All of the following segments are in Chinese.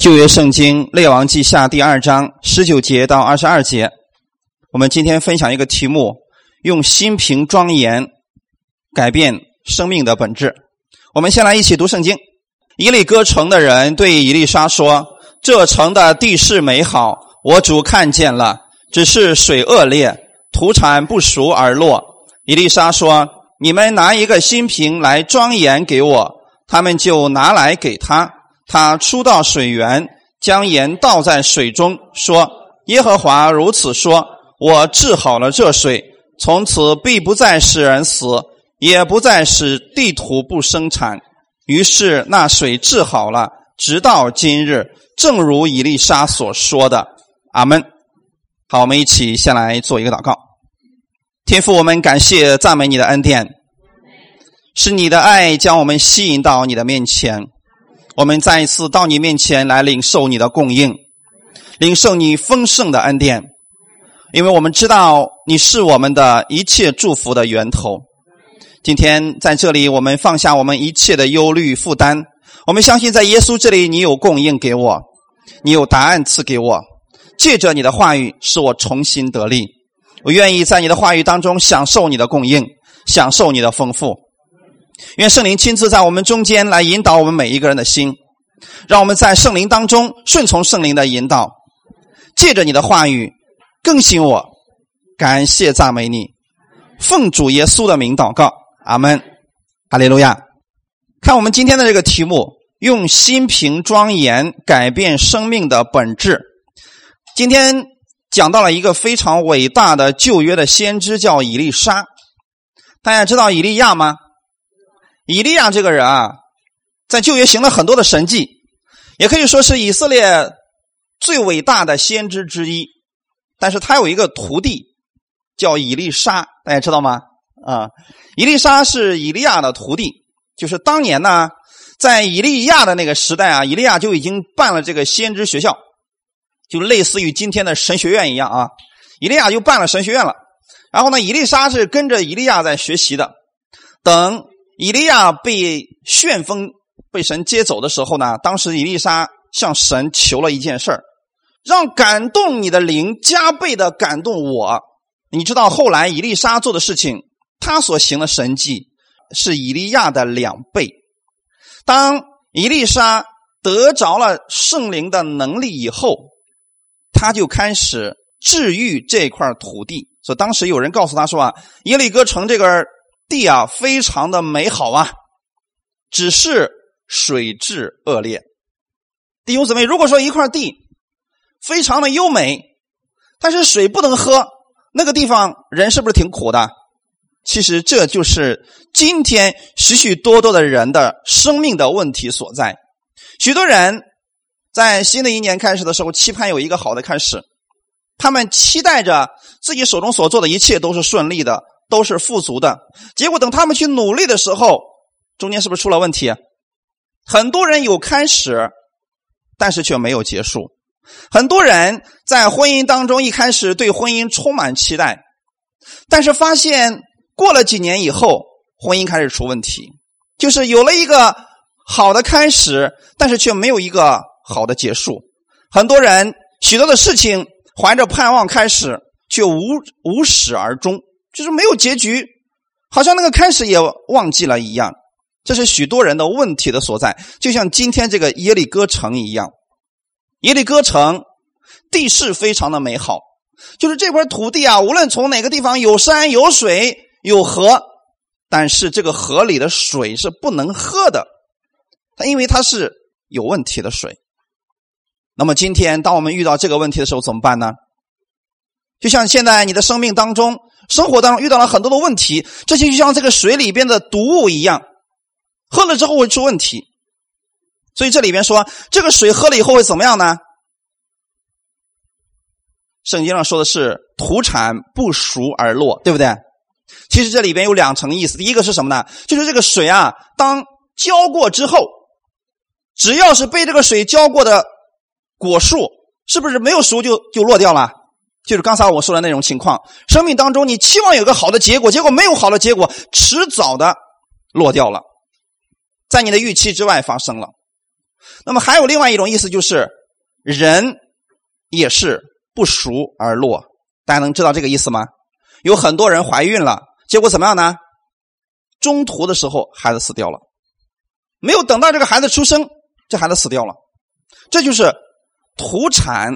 旧约圣经列王记下第二章十九节到二十二节，我们今天分享一个题目：用心平庄严改变生命的本质。我们先来一起读圣经。以利哥城的人对以利沙说：“这城的地势美好，我主看见了，只是水恶劣，土产不熟而落。”以利沙说：“你们拿一个新瓶来装盐给我。”他们就拿来给他。他出到水源，将盐倒在水中，说：“耶和华如此说：我治好了这水，从此必不再使人死，也不再使地土不生产。”于是那水治好了，直到今日，正如以利沙所说的。阿门。好，我们一起先来做一个祷告。天父，我们感谢赞美你的恩典，是你的爱将我们吸引到你的面前。我们再一次到你面前来领受你的供应，领受你丰盛的恩典，因为我们知道你是我们的一切祝福的源头。今天在这里，我们放下我们一切的忧虑负担，我们相信在耶稣这里，你有供应给我，你有答案赐给我。借着你的话语，使我重新得力。我愿意在你的话语当中享受你的供应，享受你的丰富。愿圣灵亲自在我们中间来引导我们每一个人的心，让我们在圣灵当中顺从圣灵的引导，借着你的话语更新我。感谢赞美你，奉主耶稣的名祷告，阿门，哈利路亚。看我们今天的这个题目，用心平庄严改变生命的本质。今天讲到了一个非常伟大的旧约的先知，叫以利沙。大家知道以利亚吗？以利亚这个人啊，在旧约行了很多的神迹，也可以说是以色列最伟大的先知之一。但是他有一个徒弟叫以利沙，大家知道吗？啊，以利沙是以利亚的徒弟，就是当年呢，在以利亚的那个时代啊，以利亚就已经办了这个先知学校，就类似于今天的神学院一样啊。以利亚就办了神学院了，然后呢，以利沙是跟着以利亚在学习的，等。以利亚被旋风被神接走的时候呢，当时以利沙向神求了一件事儿，让感动你的灵加倍的感动我。你知道后来以利沙做的事情，他所行的神迹是以利亚的两倍。当以利沙得着了圣灵的能力以后，他就开始治愈这块土地。所以当时有人告诉他说啊，耶利哥城这个。地啊，非常的美好啊，只是水质恶劣。弟兄姊妹，如果说一块地非常的优美，但是水不能喝，那个地方人是不是挺苦的？其实这就是今天许许多多的人的生命的问题所在。许多人在新的一年开始的时候，期盼有一个好的开始，他们期待着自己手中所做的一切都是顺利的。都是富足的，结果等他们去努力的时候，中间是不是出了问题？很多人有开始，但是却没有结束。很多人在婚姻当中一开始对婚姻充满期待，但是发现过了几年以后，婚姻开始出问题，就是有了一个好的开始，但是却没有一个好的结束。很多人许多的事情怀着盼望开始，却无无始而终。就是没有结局，好像那个开始也忘记了一样。这是许多人的问题的所在，就像今天这个耶利哥城一样。耶利哥城地势非常的美好，就是这块土地啊，无论从哪个地方有山有水有河，但是这个河里的水是不能喝的，它因为它是有问题的水。那么今天当我们遇到这个问题的时候怎么办呢？就像现在你的生命当中。生活当中遇到了很多的问题，这些就像这个水里边的毒物一样，喝了之后会出问题。所以这里边说，这个水喝了以后会怎么样呢？圣经上说的是土产不熟而落，对不对？其实这里边有两层意思，第一个是什么呢？就是这个水啊，当浇过之后，只要是被这个水浇过的果树，是不是没有熟就就落掉了？就是刚才我说的那种情况，生命当中你期望有个好的结果，结果没有好的结果，迟早的落掉了，在你的预期之外发生了。那么还有另外一种意思，就是人也是不熟而落。大家能知道这个意思吗？有很多人怀孕了，结果怎么样呢？中途的时候孩子死掉了，没有等到这个孩子出生，这孩子死掉了，这就是土产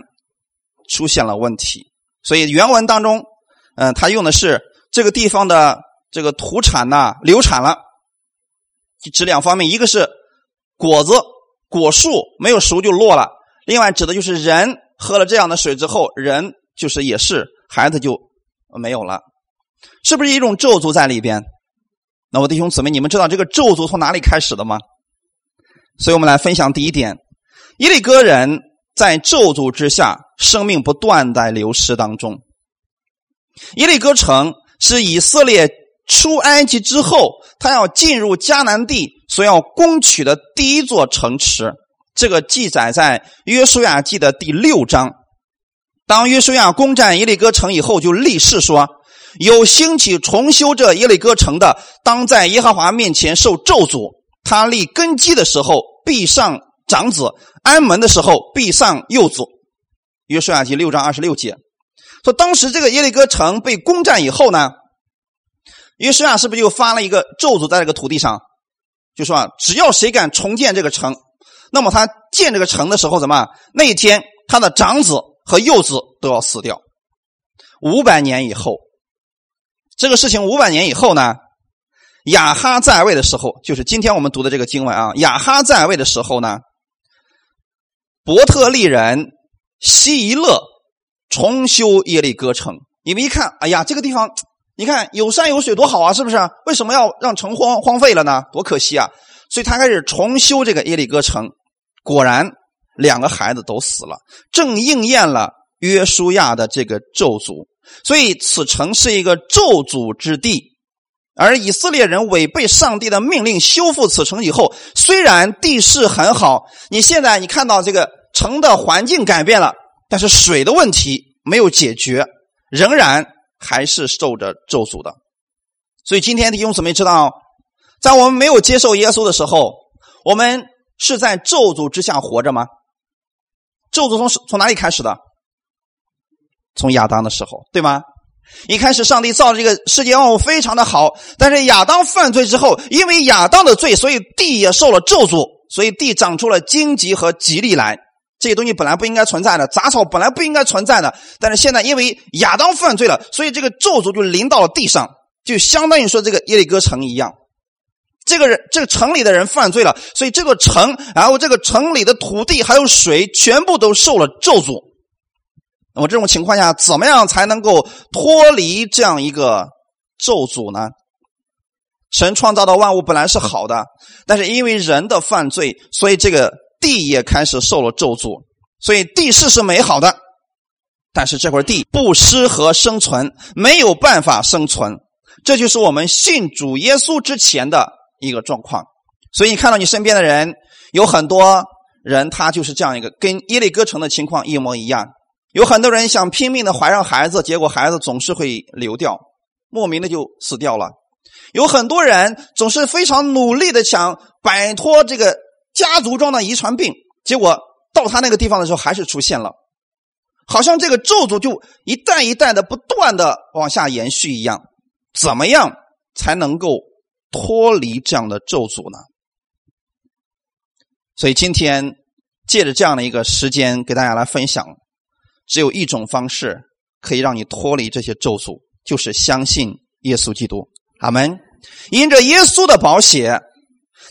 出现了问题。所以原文当中，嗯，他用的是这个地方的这个土产呐流产了，指两方面，一个是果子果树没有熟就落了，另外指的就是人喝了这样的水之后，人就是也是孩子就没有了，是不是一种咒诅在里边？那我弟兄姊妹，你们知道这个咒诅从哪里开始的吗？所以我们来分享第一点：伊利哥人在咒诅之下，生命不断在流失当中。伊利哥城是以色列出埃及之后，他要进入迦南地所要攻取的第一座城池。这个记载在约书亚记的第六章。当约书亚攻占伊利哥城以后，就立誓说。有兴起重修这耶利哥城的，当在耶和华面前受咒诅。他立根基的时候，必上长子；安门的时候，必上幼子。约书亚记六章二十六节说，当时这个耶利哥城被攻占以后呢，约书亚是不是就发了一个咒诅在这个土地上？就说啊，只要谁敢重建这个城，那么他建这个城的时候，怎么那一天他的长子和幼子都要死掉？五百年以后。这个事情五百年以后呢，亚哈在位的时候，就是今天我们读的这个经文啊。亚哈在位的时候呢，伯特利人希伊勒重修耶利哥城。你们一看，哎呀，这个地方，你看有山有水多好啊，是不是？为什么要让城荒荒废了呢？多可惜啊！所以他开始重修这个耶利哥城。果然，两个孩子都死了，正应验了约书亚的这个咒诅。所以，此城是一个咒诅之地，而以色列人违背上帝的命令修复此城以后，虽然地势很好，你现在你看到这个城的环境改变了，但是水的问题没有解决，仍然还是受着咒诅的。所以，今天弟兄姊妹知道，在我们没有接受耶稣的时候，我们是在咒诅之下活着吗？咒诅从从哪里开始的？从亚当的时候，对吗？一开始上帝造的这个世界万物非常的好，但是亚当犯罪之后，因为亚当的罪，所以地也受了咒诅，所以地长出了荆棘和吉利来。这些东西本来不应该存在的，杂草本来不应该存在的，但是现在因为亚当犯罪了，所以这个咒诅就临到了地上，就相当于说这个耶利哥城一样。这个人，这个城里的人犯罪了，所以这座城，然后这个城里的土地还有水，全部都受了咒诅。那么这种情况下，怎么样才能够脱离这样一个咒诅呢？神创造的万物本来是好的，但是因为人的犯罪，所以这个地也开始受了咒诅。所以地势是美好的，但是这块地不适合生存，没有办法生存。这就是我们信主耶稣之前的一个状况。所以你看到你身边的人，有很多人他就是这样一个，跟耶利哥城的情况一模一样。有很多人想拼命的怀上孩子，结果孩子总是会流掉，莫名的就死掉了。有很多人总是非常努力的想摆脱这个家族中的遗传病，结果到他那个地方的时候还是出现了，好像这个咒诅就一代一代的不断的往下延续一样。怎么样才能够脱离这样的咒诅呢？所以今天借着这样的一个时间，给大家来分享。只有一种方式可以让你脱离这些咒诅，就是相信耶稣基督。阿门。因着耶稣的宝血，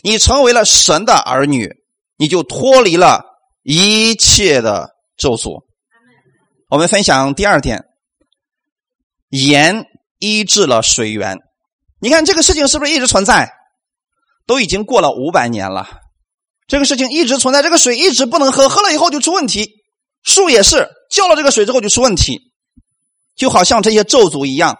你成为了神的儿女，你就脱离了一切的咒诅。我们分享第二点：盐医治了水源。你看这个事情是不是一直存在？都已经过了五百年了，这个事情一直存在，这个水一直不能喝，喝了以后就出问题。树也是。浇了这个水之后就出问题，就好像这些咒诅一样，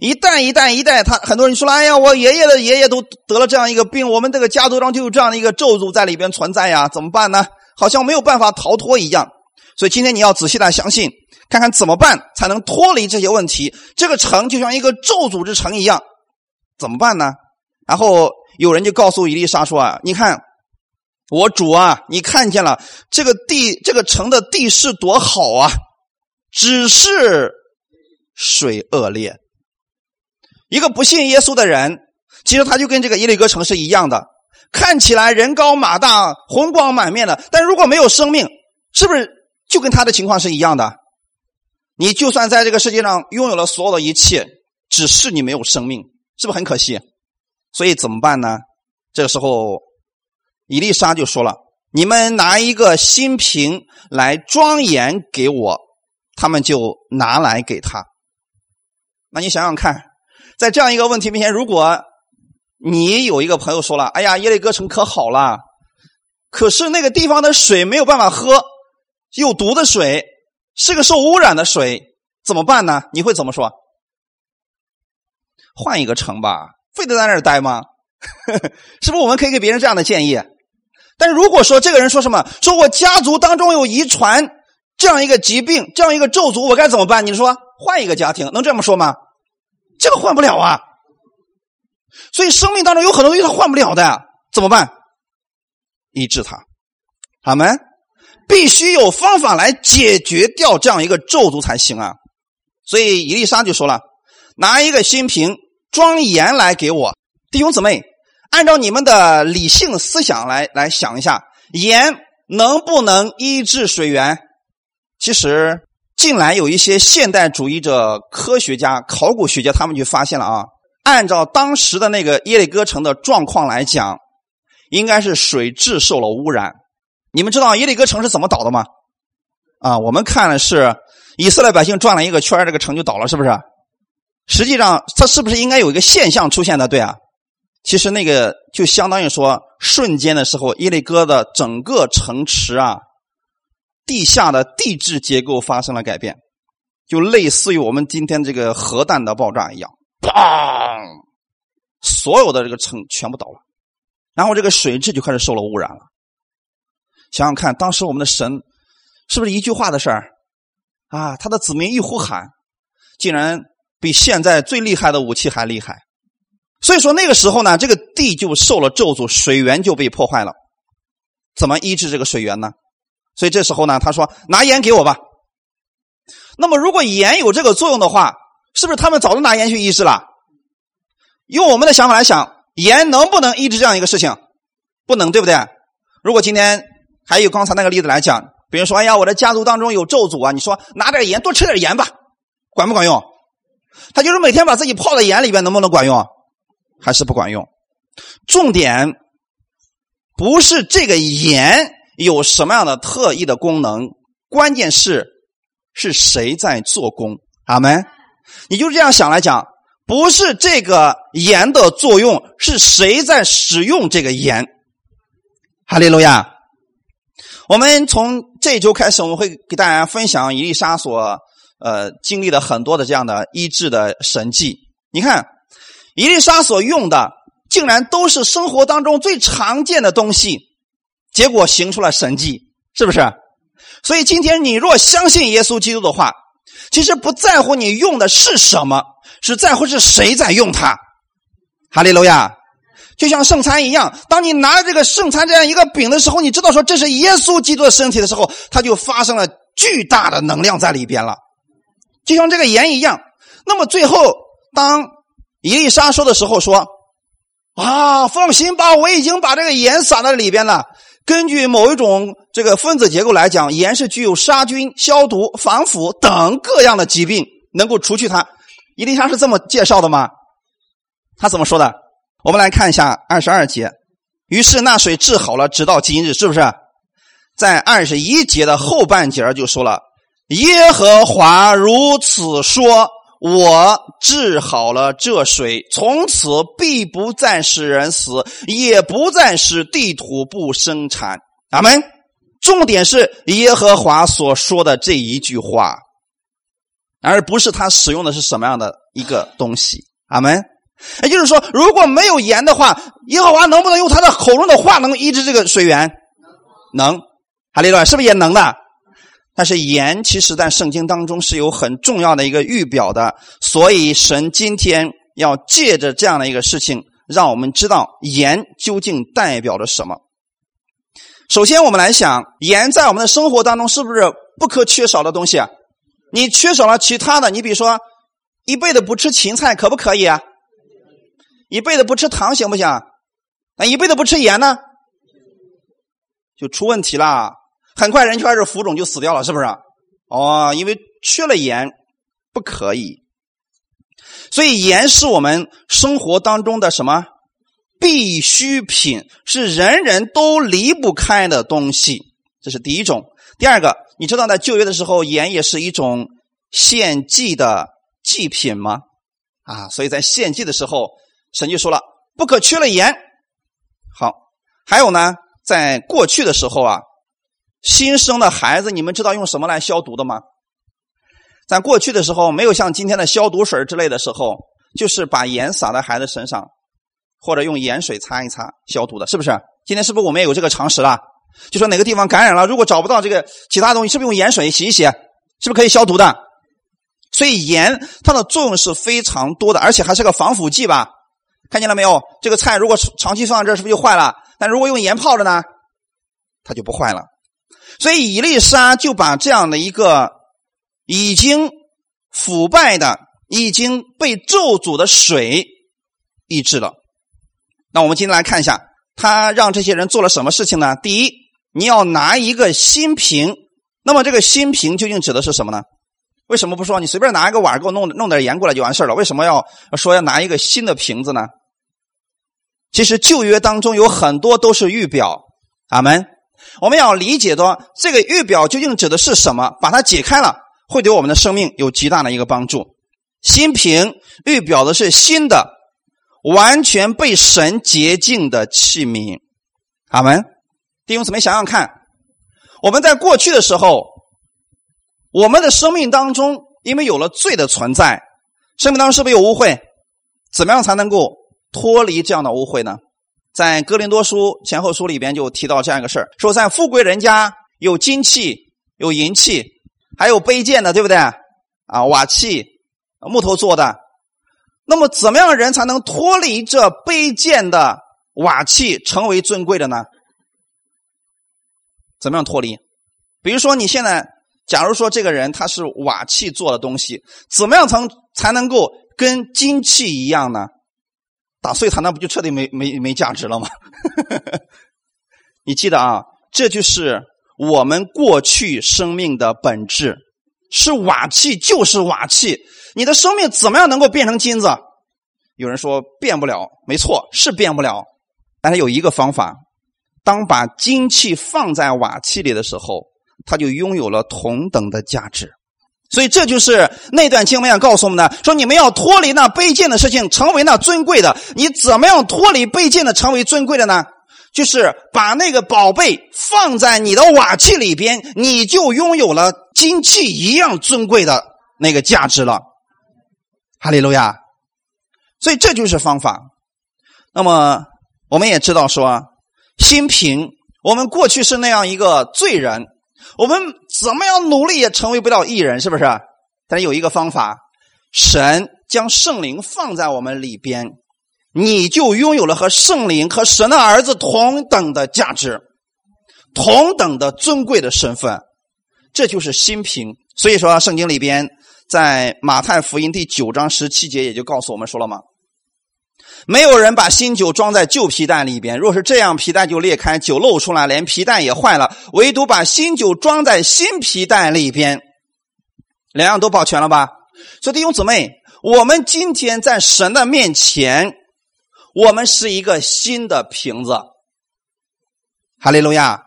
一代一代一代，他很多人说了：“哎呀，我爷爷的爷爷都得了这样一个病，我们这个家族中就有这样的一个咒诅在里边存在呀，怎么办呢？好像没有办法逃脱一样。”所以今天你要仔细的相信，看看怎么办才能脱离这些问题。这个城就像一个咒诅之城一样，怎么办呢？然后有人就告诉伊丽莎说：“啊，你看，我主啊，你看见了这个地，这个城的地势多好啊，只是水恶劣。一个不信耶稣的人，其实他就跟这个耶利哥城是一样的，看起来人高马大、红光满面的，但如果没有生命，是不是就跟他的情况是一样的？你就算在这个世界上拥有了所有的一切，只是你没有生命，是不是很可惜？所以怎么办呢？这个时候。伊丽莎就说了：“你们拿一个新瓶来装盐给我。”他们就拿来给他。那你想想看，在这样一个问题面前，如果你有一个朋友说了：“哎呀，耶利哥城可好了，可是那个地方的水没有办法喝，有毒的水，是个受污染的水，怎么办呢？”你会怎么说？换一个城吧，非得在那儿待吗？是不是我们可以给别人这样的建议？但如果说这个人说什么，说我家族当中有遗传这样一个疾病，这样一个咒诅，我该怎么办？你说换一个家庭能这么说吗？这个换不了啊。所以生命当中有很多东西他换不了的，怎么办？医治他，阿门。必须有方法来解决掉这样一个咒诅才行啊。所以伊丽莎就说了：“拿一个新瓶装盐来给我，弟兄姊妹。”按照你们的理性思想来来想一下，盐能不能医治水源？其实近来有一些现代主义者、科学家、考古学家，他们就发现了啊，按照当时的那个耶利哥城的状况来讲，应该是水质受了污染。你们知道耶利哥城是怎么倒的吗？啊，我们看的是以色列百姓转了一个圈，这个城就倒了，是不是？实际上，它是不是应该有一个现象出现的？对啊。其实那个就相当于说，瞬间的时候，耶利哥的整个城池啊，地下的地质结构发生了改变，就类似于我们今天这个核弹的爆炸一样，砰！所有的这个城全部倒了，然后这个水质就开始受了污染了。想想看，当时我们的神是不是一句话的事儿啊？他的子民一呼喊，竟然比现在最厉害的武器还厉害。所以说那个时候呢，这个地就受了咒诅，水源就被破坏了。怎么医治这个水源呢？所以这时候呢，他说：“拿盐给我吧。”那么如果盐有这个作用的话，是不是他们早就拿盐去医治了？用我们的想法来想，盐能不能医治这样一个事情？不能，对不对？如果今天还有刚才那个例子来讲，比如说，哎呀，我的家族当中有咒诅啊，你说拿点盐，多吃点盐吧，管不管用？他就是每天把自己泡在盐里边，能不能管用？还是不管用。重点不是这个盐有什么样的特异的功能，关键是是谁在做工。阿门。你就这样想来讲，不是这个盐的作用，是谁在使用这个盐。哈利路亚。我们从这周开始，我们会给大家分享伊丽莎所呃经历的很多的这样的医治的神迹。你看。伊丽莎所用的竟然都是生活当中最常见的东西，结果行出了神迹，是不是？所以今天你若相信耶稣基督的话，其实不在乎你用的是什么，是在乎是谁在用它。哈利路亚！就像圣餐一样，当你拿着这个圣餐这样一个饼的时候，你知道说这是耶稣基督的身体的时候，它就发生了巨大的能量在里边了。就像这个盐一样，那么最后当。伊丽莎说的时候说：“啊，放心吧，我已经把这个盐撒在里边了。根据某一种这个分子结构来讲，盐是具有杀菌、消毒、防腐等各样的疾病，能够除去它。”伊丽莎是这么介绍的吗？他怎么说的？我们来看一下二十二节。于是那水治好了，直到今日，是不是？在二十一节的后半节就说了：“耶和华如此说。”我治好了这水，从此必不再使人死，也不再使地土不生产。阿门。重点是耶和华所说的这一句话，而不是他使用的是什么样的一个东西。阿门。也就是说，如果没有盐的话，耶和华能不能用他的口中的话能医治这个水源？能。哈利路亚，是不是也能的？但是盐其实，在圣经当中是有很重要的一个预表的，所以神今天要借着这样的一个事情，让我们知道盐究竟代表着什么。首先，我们来想，盐在我们的生活当中是不是不可缺少的东西啊？你缺少了其他的，你比如说一辈子不吃芹菜，可不可以啊？一辈子不吃糖行不行？那一辈子不吃盐呢，就出问题了。很快人就开始浮肿，就死掉了，是不是？哦，因为缺了盐，不可以。所以盐是我们生活当中的什么？必需品是人人都离不开的东西，这是第一种。第二个，你知道在旧约的时候，盐也是一种献祭的祭品吗？啊，所以在献祭的时候，神就说了，不可缺了盐。好，还有呢，在过去的时候啊，新生的孩子，你们知道用什么来消毒的吗？在过去的时候，没有像今天的消毒水之类的时候，就是把盐撒在孩子身上。或者用盐水擦一擦消毒的，是不是？今天是不是我们也有这个常识了？就说哪个地方感染了，如果找不到这个其他东西，是不是用盐水洗一洗？是不是可以消毒的？所以盐它的作用是非常多的，而且还是个防腐剂吧？看见了没有？这个菜如果长期放在这儿，是不是就坏了？但如果用盐泡着呢，它就不坏了。所以伊丽莎就把这样的一个已经腐败的、已经被咒诅的水抑制了。那我们今天来看一下，他让这些人做了什么事情呢？第一，你要拿一个新瓶。那么这个新瓶究竟指的是什么呢？为什么不说你随便拿一个碗给我弄弄点盐过来就完事了？为什么要说要拿一个新的瓶子呢？其实旧约当中有很多都是预表，阿门。我们要理解的这个预表究竟指的是什么？把它解开了，会对我们的生命有极大的一个帮助。新瓶预表的是新的。完全被神洁净的器皿，阿门。弟兄姊妹，想想看，我们在过去的时候，我们的生命当中，因为有了罪的存在，生命当中是不是有污秽？怎么样才能够脱离这样的污秽呢？在哥林多书前后书里边就提到这样一个事儿：说在富贵人家有金器、有银器，还有卑贱的，对不对？啊，瓦器、木头做的。那么，怎么样的人才能脱离这卑贱的瓦器，成为尊贵的呢？怎么样脱离？比如说，你现在，假如说这个人他是瓦器做的东西，怎么样才才能够跟金器一样呢？打碎它，那不就彻底没没没价值了吗？你记得啊，这就是我们过去生命的本质，是瓦器就是瓦器。你的生命怎么样能够变成金子？有人说变不了，没错，是变不了。但是有一个方法：当把金器放在瓦器里的时候，它就拥有了同等的价值。所以这就是那段经文要告诉我们的：说你们要脱离那卑贱的事情，成为那尊贵的。你怎么样脱离卑贱的，成为尊贵的呢？就是把那个宝贝放在你的瓦器里边，你就拥有了金器一样尊贵的那个价值了。哈利路亚，所以这就是方法。那么我们也知道说，新平，我们过去是那样一个罪人，我们怎么样努力也成为不了艺人，是不是？但有一个方法，神将圣灵放在我们里边，你就拥有了和圣灵和神的儿子同等的价值，同等的尊贵的身份。这就是新平。所以说，圣经里边。在马太福音第九章十七节，也就告诉我们说了嘛？没有人把新酒装在旧皮袋里边，若是这样，皮袋就裂开，酒漏出来，连皮袋也坏了。唯独把新酒装在新皮袋里边，两样都保全了吧？所以弟兄姊妹，我们今天在神的面前，我们是一个新的瓶子。哈利路亚，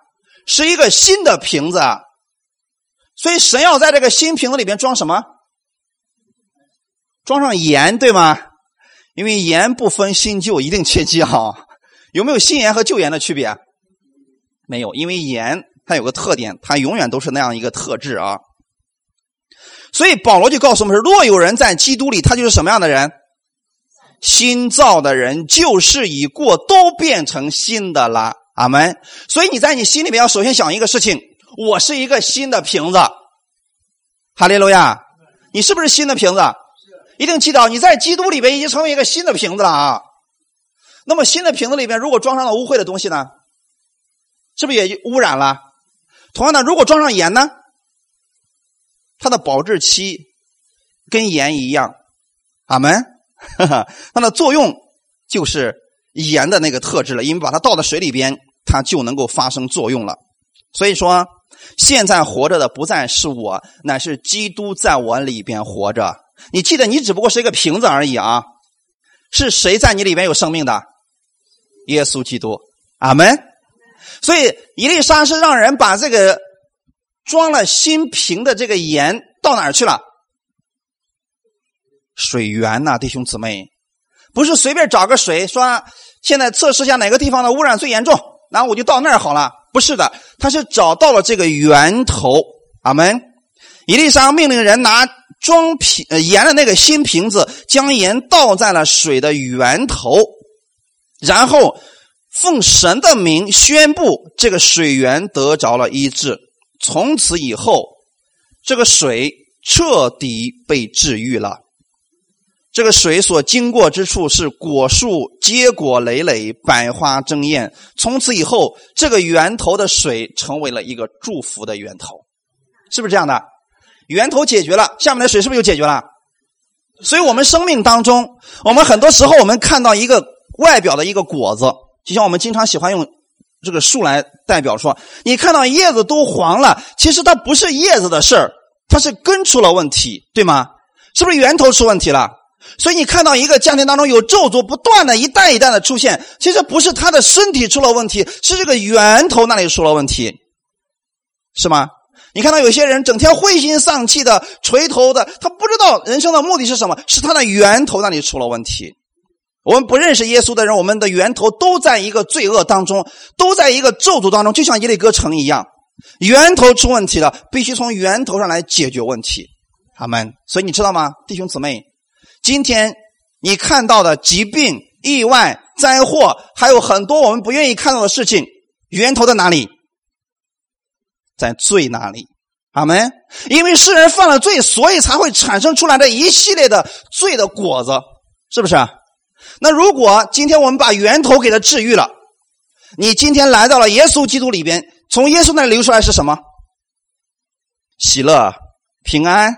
是一个新的瓶子。所以神要在这个新瓶子里边装什么？装上盐，对吗？因为盐不分新旧，一定切记哈。有没有新盐和旧盐的区别？没有，因为盐它有个特点，它永远都是那样一个特质啊。所以保罗就告诉我们说：若有人在基督里，他就是什么样的人？新造的人，旧事已过，都变成新的了。阿门。所以你在你心里面要首先想一个事情：我是一个新的瓶子。哈利路亚！你是不是新的瓶子？一定记得，你在基督里边已经成为一个新的瓶子了啊。那么新的瓶子里边，如果装上了污秽的东西呢？是不是也污染了？同样的，如果装上盐呢，它的保质期跟盐一样，阿门。它的作用就是盐的那个特质了，因为把它倒到水里边，它就能够发生作用了。所以说，现在活着的不再是我，乃是基督在我里边活着。你记得，你只不过是一个瓶子而已啊！是谁在你里边有生命的？耶稣基督，阿门。所以，伊丽莎是让人把这个装了新瓶的这个盐到哪儿去了？水源呐，弟兄姊妹，不是随便找个水说现在测试一下哪个地方的污染最严重，然后我就到那儿好了。不是的，他是找到了这个源头。阿门。伊丽莎命令人拿装瓶盐的那个新瓶子，将盐倒在了水的源头，然后。奉神的名宣布，这个水源得着了医治。从此以后，这个水彻底被治愈了。这个水所经过之处是果树结果累累，百花争艳。从此以后，这个源头的水成为了一个祝福的源头，是不是这样的？源头解决了，下面的水是不是就解决了？所以，我们生命当中，我们很多时候我们看到一个外表的一个果子。就像我们经常喜欢用这个树来代表说，你看到叶子都黄了，其实它不是叶子的事儿，它是根出了问题，对吗？是不是源头出问题了？所以你看到一个家庭当中有咒诅不断的一代一代的出现，其实不是他的身体出了问题，是这个源头那里出了问题，是吗？你看到有些人整天灰心丧气的、垂头的，他不知道人生的目的是什么，是他的源头那里出了问题。我们不认识耶稣的人，我们的源头都在一个罪恶当中，都在一个咒诅当中，就像耶利哥城一样，源头出问题了，必须从源头上来解决问题。阿门。所以你知道吗，弟兄姊妹，今天你看到的疾病、意外、灾祸，还有很多我们不愿意看到的事情，源头在哪里？在罪那里。阿门。因为世人犯了罪，所以才会产生出来的一系列的罪的果子，是不是？那如果今天我们把源头给他治愈了，你今天来到了耶稣基督里边，从耶稣那里流出来是什么？喜乐、平安、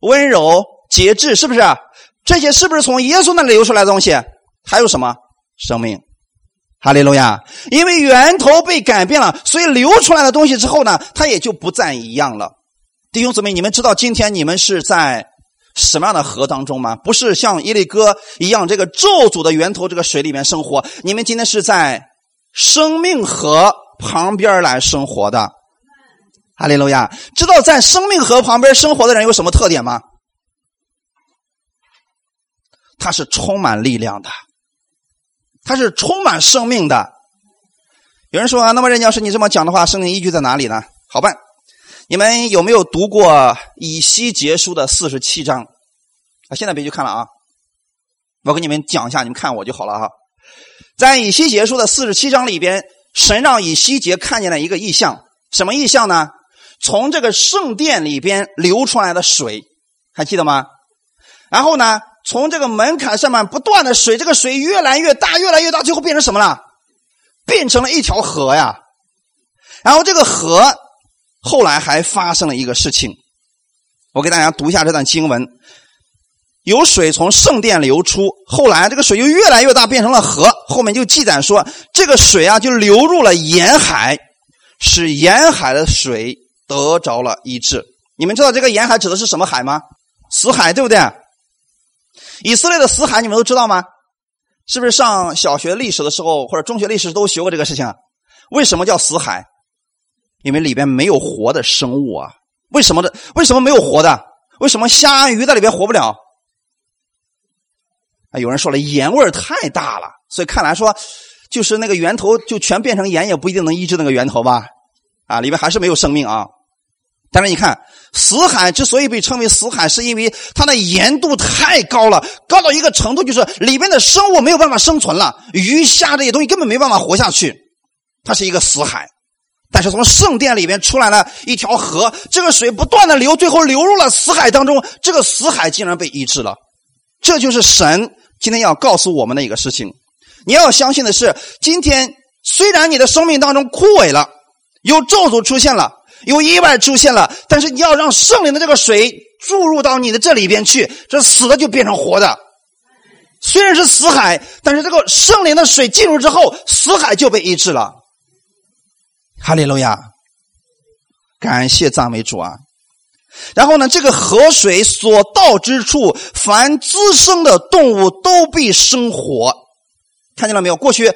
温柔、节制，是不是？这些是不是从耶稣那里流出来的东西？还有什么？生命，哈利路亚！因为源头被改变了，所以流出来的东西之后呢，它也就不再一样了。弟兄姊妹，你们知道今天你们是在？什么样的河当中吗？不是像耶利哥一样，这个咒诅的源头这个水里面生活。你们今天是在生命河旁边来生活的。哈利路亚！知道在生命河旁边生活的人有什么特点吗？他是充满力量的，它是充满生命的。有人说啊：“那么任教师，你这么讲的话，生命依据在哪里呢？”好办。你们有没有读过以西结书的四十七章？啊，现在别去看了啊！我给你们讲一下，你们看我就好了哈。在以西结书的四十七章里边，神让以西结看见了一个异象，什么异象呢？从这个圣殿里边流出来的水，还记得吗？然后呢，从这个门槛上面不断的水，这个水越来越大，越来越大，最后变成什么了？变成了一条河呀！然后这个河。后来还发生了一个事情，我给大家读一下这段经文：有水从圣殿流出，后来这个水就越来越大，变成了河。后面就记载说，这个水啊就流入了沿海，使沿海的水得着了医治。你们知道这个沿海指的是什么海吗？死海，对不对？以色列的死海你们都知道吗？是不是上小学历史的时候或者中学历史都学过这个事情？为什么叫死海？因为里边没有活的生物啊，为什么的？为什么没有活的？为什么虾鱼在里边活不了？啊，有人说了，盐味太大了，所以看来说，就是那个源头就全变成盐，也不一定能医治那个源头吧？啊，里面还是没有生命啊。但是你看，死海之所以被称为死海，是因为它的盐度太高了，高到一个程度，就是里边的生物没有办法生存了，鱼虾这些东西根本没办法活下去，它是一个死海。但是从圣殿里面出来了一条河，这个水不断的流，最后流入了死海当中。这个死海竟然被医治了，这就是神今天要告诉我们的一个事情。你要相信的是，今天虽然你的生命当中枯萎了，有咒诅出现了，有意外出现了，但是你要让圣灵的这个水注入到你的这里边去，这死的就变成活的。虽然是死海，但是这个圣灵的水进入之后，死海就被医治了。哈利路亚，感谢赞美主啊！然后呢，这个河水所到之处，凡滋生的动物都必生活。看见了没有？过去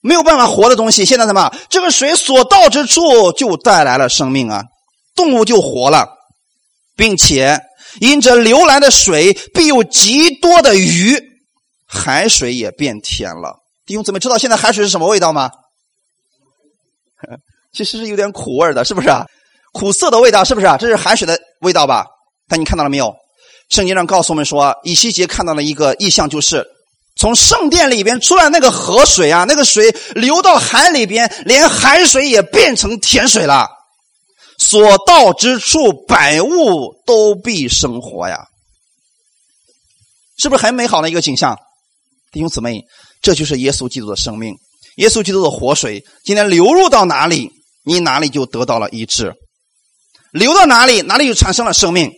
没有办法活的东西，现在什么？这个水所到之处就带来了生命啊，动物就活了，并且因着流来的水，必有极多的鱼，海水也变甜了。弟兄姊妹，知道现在海水是什么味道吗？其实是有点苦味的，是不是啊？苦涩的味道，是不是啊？这是海水的味道吧？但你看到了没有？圣经上告诉我们说，以西结看到了一个意象，就是。从圣殿里边出来那个河水啊，那个水流到海里边，连海水也变成甜水了。所到之处，百物都必生活呀，是不是很美好的一个景象？弟兄姊妹，这就是耶稣基督的生命，耶稣基督的活水，今天流入到哪里，你哪里就得到了医治；流到哪里，哪里就产生了生命。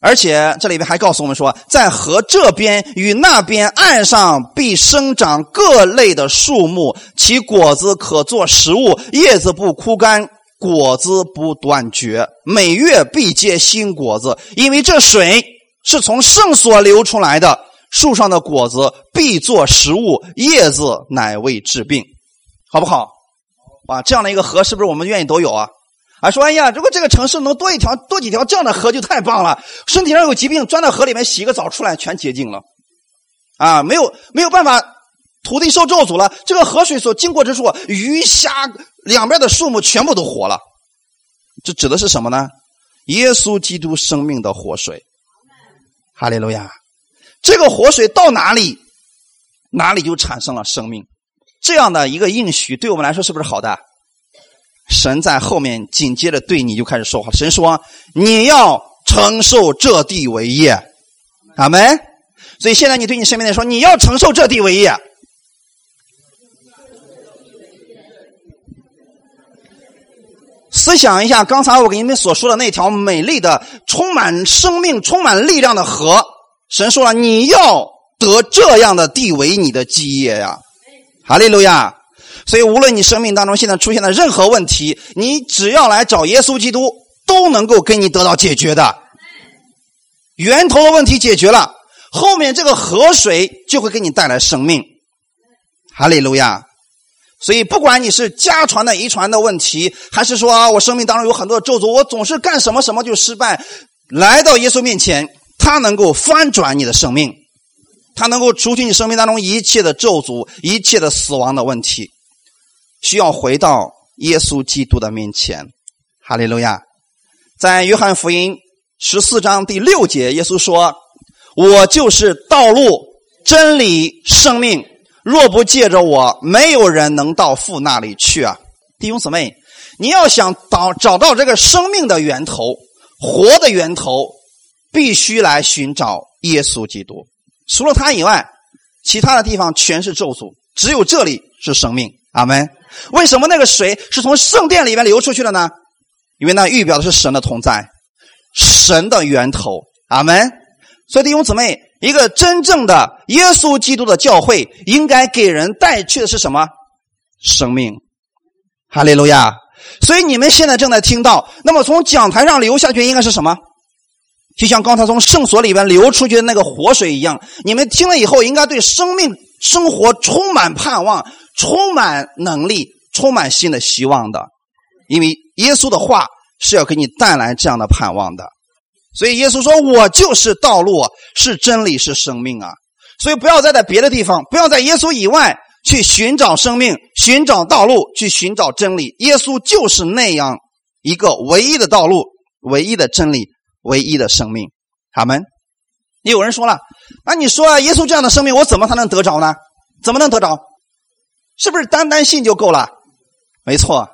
而且这里边还告诉我们说，在河这边与那边岸上必生长各类的树木，其果子可做食物，叶子不枯干，果子不断绝，每月必结新果子。因为这水是从圣所流出来的，树上的果子必做食物，叶子乃为治病，好不好？啊，这样的一个河是不是我们愿意都有啊？啊，说哎呀，如果这个城市能多一条、多几条这样的河就太棒了。身体上有疾病，钻到河里面洗个澡出来，全洁净了。啊，没有没有办法，土地受咒诅了。这个河水所经过之处，鱼虾两边的树木全部都活了。这指的是什么呢？耶稣基督生命的活水。哈利路亚！这个活水到哪里，哪里就产生了生命。这样的一个应许，对我们来说是不是好的？神在后面紧接着对你就开始说话。神说：“你要承受这地为业。”阿门。所以现在你对你身边的人说：“你要承受这地为业。”思想一下，刚才我给你们所说的那条美丽的、充满生命、充满力量的河。神说了：“你要得这样的地为你的基业呀！”哈利路亚。所以，无论你生命当中现在出现的任何问题，你只要来找耶稣基督，都能够给你得到解决的。源头的问题解决了，后面这个河水就会给你带来生命。哈利路亚！所以，不管你是家传的、遗传的问题，还是说啊，我生命当中有很多的咒诅，我总是干什么什么就失败，来到耶稣面前，他能够翻转你的生命，他能够除去你生命当中一切的咒诅、一切的死亡的问题。需要回到耶稣基督的面前，哈利路亚！在约翰福音十四章第六节，耶稣说：“我就是道路、真理、生命，若不借着我，没有人能到父那里去啊！”弟兄姊妹，你要想找找到这个生命的源头、活的源头，必须来寻找耶稣基督。除了他以外，其他的地方全是咒诅，只有这里是生命。阿门。为什么那个水是从圣殿里面流出去的呢？因为那预表的是神的同在，神的源头。阿门。所以弟兄姊妹，一个真正的耶稣基督的教会，应该给人带去的是什么？生命。哈利路亚。所以你们现在正在听到，那么从讲台上流下去应该是什么？就像刚才从圣所里边流出去的那个活水一样。你们听了以后，应该对生命、生活充满盼望。充满能力、充满新的希望的，因为耶稣的话是要给你带来这样的盼望的。所以耶稣说：“我就是道路，是真理，是生命啊！”所以不要再在别的地方，不要在耶稣以外去寻找生命、寻找道路、去寻找真理。耶稣就是那样一个唯一的道路、唯一的真理、唯一的生命。他们，有人说了：“那你说啊耶稣这样的生命，我怎么才能得着呢？怎么能得着？”是不是单单信就够了？没错。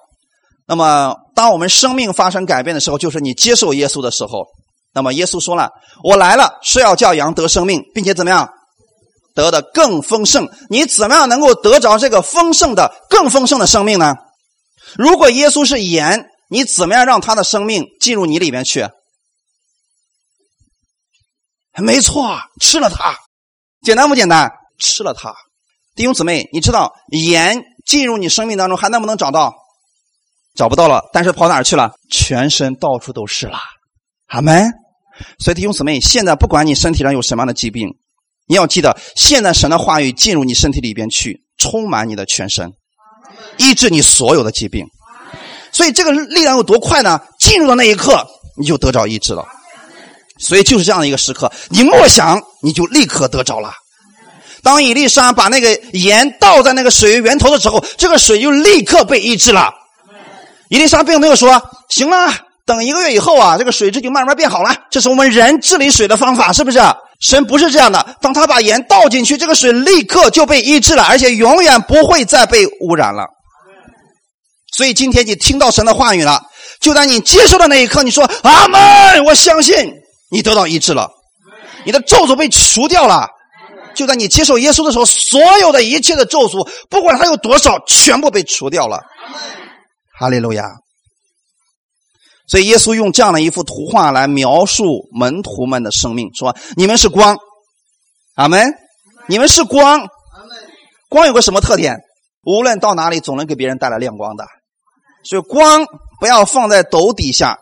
那么，当我们生命发生改变的时候，就是你接受耶稣的时候。那么，耶稣说了：“我来了是要叫羊得生命，并且怎么样得的更丰盛。你怎么样能够得着这个丰盛的、更丰盛的生命呢？如果耶稣是盐，你怎么样让他的生命进入你里面去？没错，吃了它，简单不简单？吃了它，弟兄姊妹，你知道盐进入你生命当中还能不能找到？找不到了，但是跑哪儿去了？全身到处都是了，阿门。所以弟兄姊妹，现在不管你身体上有什么样的疾病，你要记得，现在神的话语进入你身体里边去，充满你的全身，医治你所有的疾病。所以这个力量有多快呢？进入的那一刻，你就得着医治了。所以就是这样的一个时刻，你默想，你就立刻得着了。当伊丽莎把那个盐倒在那个水源头的时候，这个水就立刻被医治了。伊丽莎并没有说：“行了，等一个月以后啊，这个水质就慢慢变好了。”这是我们人治理水的方法，是不是？神不是这样的。当他把盐倒进去，这个水立刻就被医治了，而且永远不会再被污染了。所以今天你听到神的话语了，就在你接受的那一刻，你说：“阿门！”我相信。你得到医治了，你的咒诅被除掉了。就在你接受耶稣的时候，所有的一切的咒诅，不管它有多少，全部被除掉了。哈利路亚。所以耶稣用这样的一幅图画来描述门徒们的生命，说：“你们是光，阿门。你们是光，光有个什么特点？无论到哪里，总能给别人带来亮光的。所以光不要放在斗底下，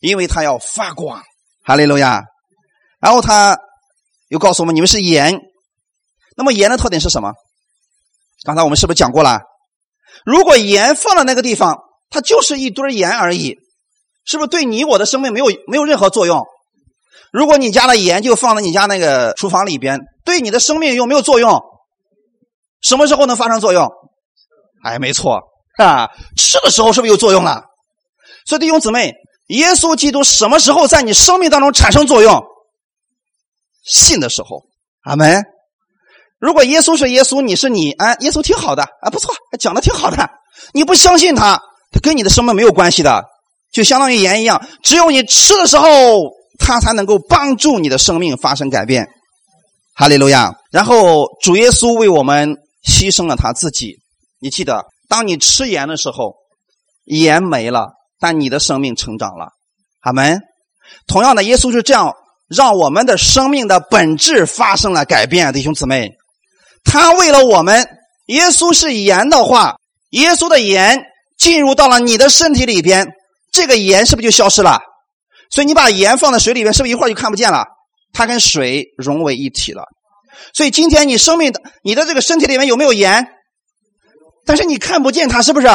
因为它要发光。”哈利路亚，然后他又告诉我们：你们是盐。那么盐的特点是什么？刚才我们是不是讲过了？如果盐放在那个地方，它就是一堆盐而已，是不是对你我的生命没有没有任何作用？如果你家的盐就放在你家那个厨房里边，对你的生命有没有作用？什么时候能发生作用？哎，没错啊，吃的时候是不是有作用了？所以弟兄姊妹。耶稣基督什么时候在你生命当中产生作用？信的时候，阿门。如果耶稣是耶稣，你是你，啊，耶稣挺好的，啊，不错，讲的挺好的。你不相信他，他跟你的生命没有关系的，就相当于盐一样，只有你吃的时候，他才能够帮助你的生命发生改变。哈利路亚。然后主耶稣为我们牺牲了他自己。你记得，当你吃盐的时候，盐没了。但你的生命成长了，阿门。同样的，耶稣是这样让我们的生命的本质发生了改变，弟兄姊妹。他为了我们，耶稣是盐的话，耶稣的盐进入到了你的身体里边，这个盐是不是就消失了？所以你把盐放在水里边，是不是一会儿就看不见了？它跟水融为一体了。所以今天你生命的你的这个身体里面有没有盐？但是你看不见它，是不是？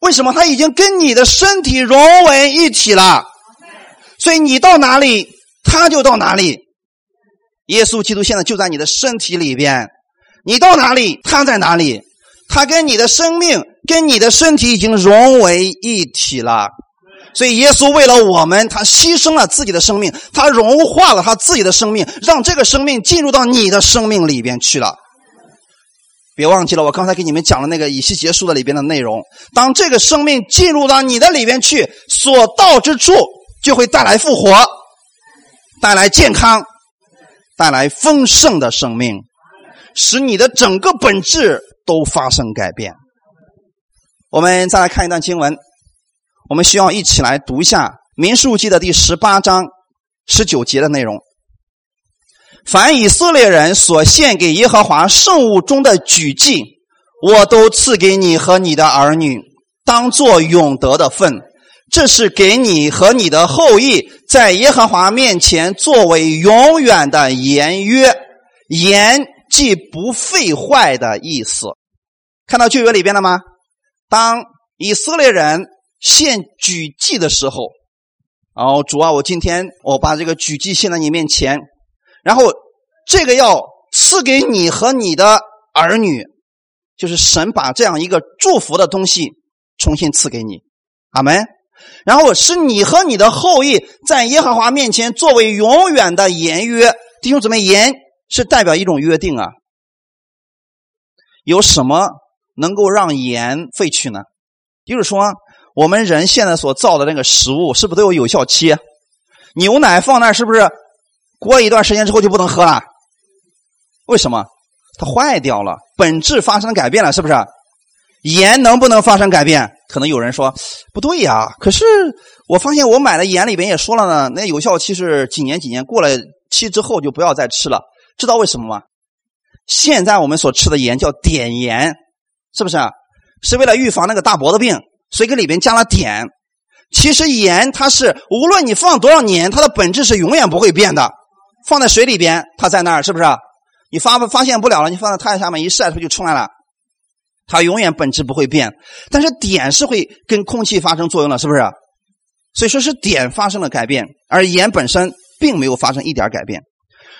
为什么它已经跟你的身体融为一体了？所以你到哪里，他就到哪里。耶稣基督现在就在你的身体里边，你到哪里，他在哪里。他跟你的生命，跟你的身体已经融为一体了。所以耶稣为了我们，他牺牲了自己的生命，他融化了他自己的生命，让这个生命进入到你的生命里边去了。别忘记了，我刚才给你们讲了那个以西结束的里边的内容。当这个生命进入到你的里边去，所到之处就会带来复活，带来健康，带来丰盛的生命，使你的整个本质都发生改变。我们再来看一段经文，我们需要一起来读一下《民数记》的第十八章十九节的内容。凡以色列人所献给耶和华圣物中的举祭，我都赐给你和你的儿女，当做永得的份。这是给你和你的后裔在耶和华面前作为永远的言约，言即不废坏的意思。看到旧约里边了吗？当以色列人献举祭的时候，然后主啊，我今天我把这个举祭献在你面前。然后，这个要赐给你和你的儿女，就是神把这样一个祝福的东西重新赐给你，阿门。然后是你和你的后裔在耶和华面前作为永远的言约，弟兄姊妹，言是代表一种约定啊。有什么能够让盐废去呢？就是说，我们人现在所造的那个食物，是不是都有有效期？牛奶放那是不是？过一段时间之后就不能喝了，为什么？它坏掉了，本质发生改变了，是不是？盐能不能发生改变？可能有人说不对呀。可是我发现我买的盐里边也说了呢，那有效期是几年几年，过了期之后就不要再吃了。知道为什么吗？现在我们所吃的盐叫碘盐，是不是？是为了预防那个大脖子病，所以给里边加了碘。其实盐它是无论你放多少年，它的本质是永远不会变的。放在水里边，它在那儿，是不是？你发不发现不了了，你放在太阳下面一晒，它就出来了。它永远本质不会变，但是碘是会跟空气发生作用的，是不是？所以说是碘发生了改变，而盐本身并没有发生一点改变。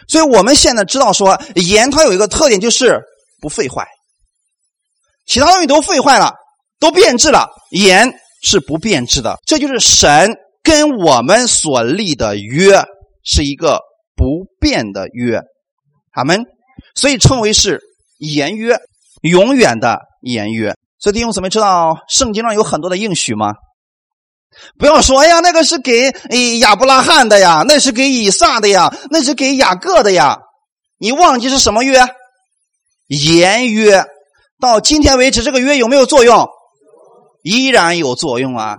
所以我们现在知道说，盐它有一个特点就是不废坏，其他东西都废坏了，都变质了，盐是不变质的。这就是神跟我们所立的约是一个不变的约，阿门。所以称为是盐约，永远的。言约，所以弟兄姊妹知道圣经上有很多的应许吗？不要说，哎呀，那个是给亚伯拉罕的呀，那是给以撒的呀，那是给雅各的呀。你忘记是什么约？言约。到今天为止，这个约有没有作用？依然有作用啊。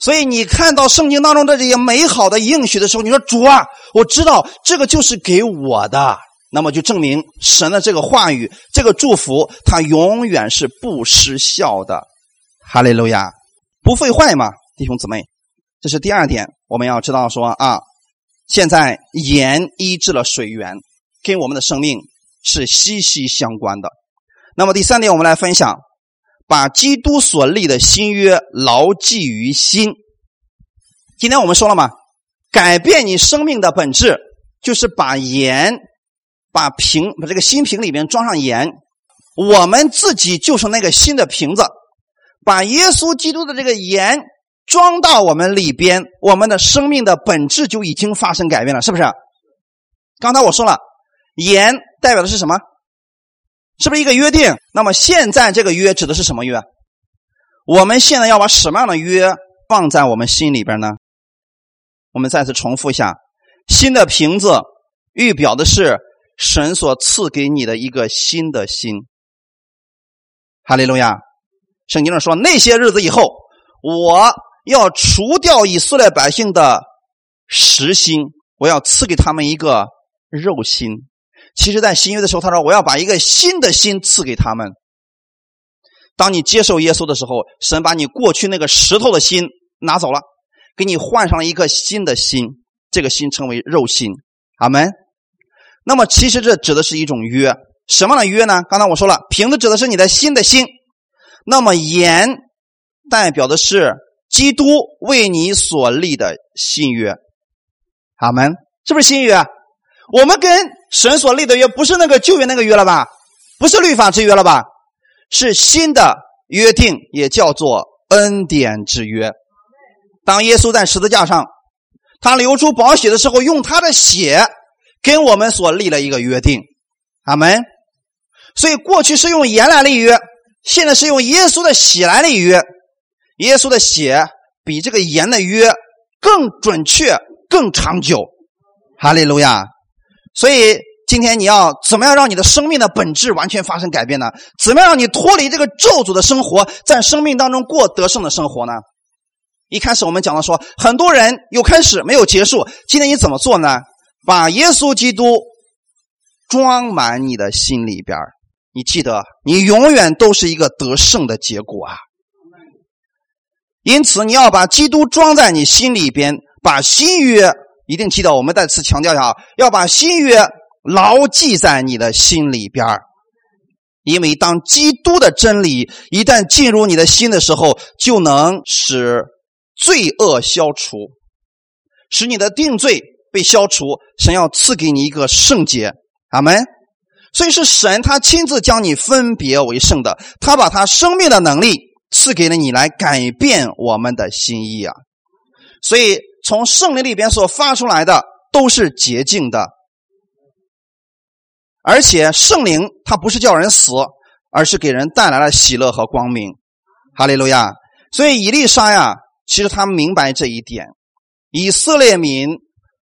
所以你看到圣经当中的这些美好的应许的时候，你说主啊，我知道这个就是给我的。那么就证明神的这个话语、这个祝福，它永远是不失效的。哈利路亚，不废坏嘛，弟兄姊妹，这是第二点，我们要知道说啊，现在盐医治了水源，跟我们的生命是息息相关的。那么第三点，我们来分享，把基督所立的新约牢记于心。今天我们说了嘛，改变你生命的本质，就是把盐。把瓶把这个新瓶里面装上盐，我们自己就是那个新的瓶子，把耶稣基督的这个盐装到我们里边，我们的生命的本质就已经发生改变了，是不是？刚才我说了，盐代表的是什么？是不是一个约定？那么现在这个约指的是什么约？我们现在要把什么样的约放在我们心里边呢？我们再次重复一下，新的瓶子预表的是。神所赐给你的一个新的心，哈利路亚！圣经上说，那些日子以后，我要除掉以色列百姓的实心，我要赐给他们一个肉心。其实，在新约的时候，他说我要把一个新的心赐给他们。当你接受耶稣的时候，神把你过去那个石头的心拿走了，给你换上了一个新的心，这个心称为肉心。阿门。那么，其实这指的是一种约，什么样的约呢？刚才我说了，瓶子指的是你的心的心，那么盐代表的是基督为你所立的新约。阿门，是不是新约？我们跟神所立的约不是那个旧约那个约了吧？不是律法之约了吧？是新的约定，也叫做恩典之约。当耶稣在十字架上，他流出宝血的时候，用他的血。跟我们所立了一个约定，阿门。所以过去是用盐来立约，现在是用耶稣的血来立约。耶稣的血比这个盐的约更准确、更长久。哈利路亚！所以今天你要怎么样让你的生命的本质完全发生改变呢？怎么样让你脱离这个咒诅的生活，在生命当中过得胜的生活呢？一开始我们讲了说，很多人有开始没有结束。今天你怎么做呢？把耶稣基督装满你的心里边你记得，你永远都是一个得胜的结果啊！因此，你要把基督装在你心里边，把新约一定记得。我们再次强调一下，要把新约牢记在你的心里边因为当基督的真理一旦进入你的心的时候，就能使罪恶消除，使你的定罪。被消除，神要赐给你一个圣洁，阿门。所以是神他亲自将你分别为圣的，他把他生命的能力赐给了你，来改变我们的心意啊。所以从圣灵里边所发出来的都是洁净的，而且圣灵它不是叫人死，而是给人带来了喜乐和光明。哈利路亚。所以以丽莎呀，其实他明白这一点，以色列民。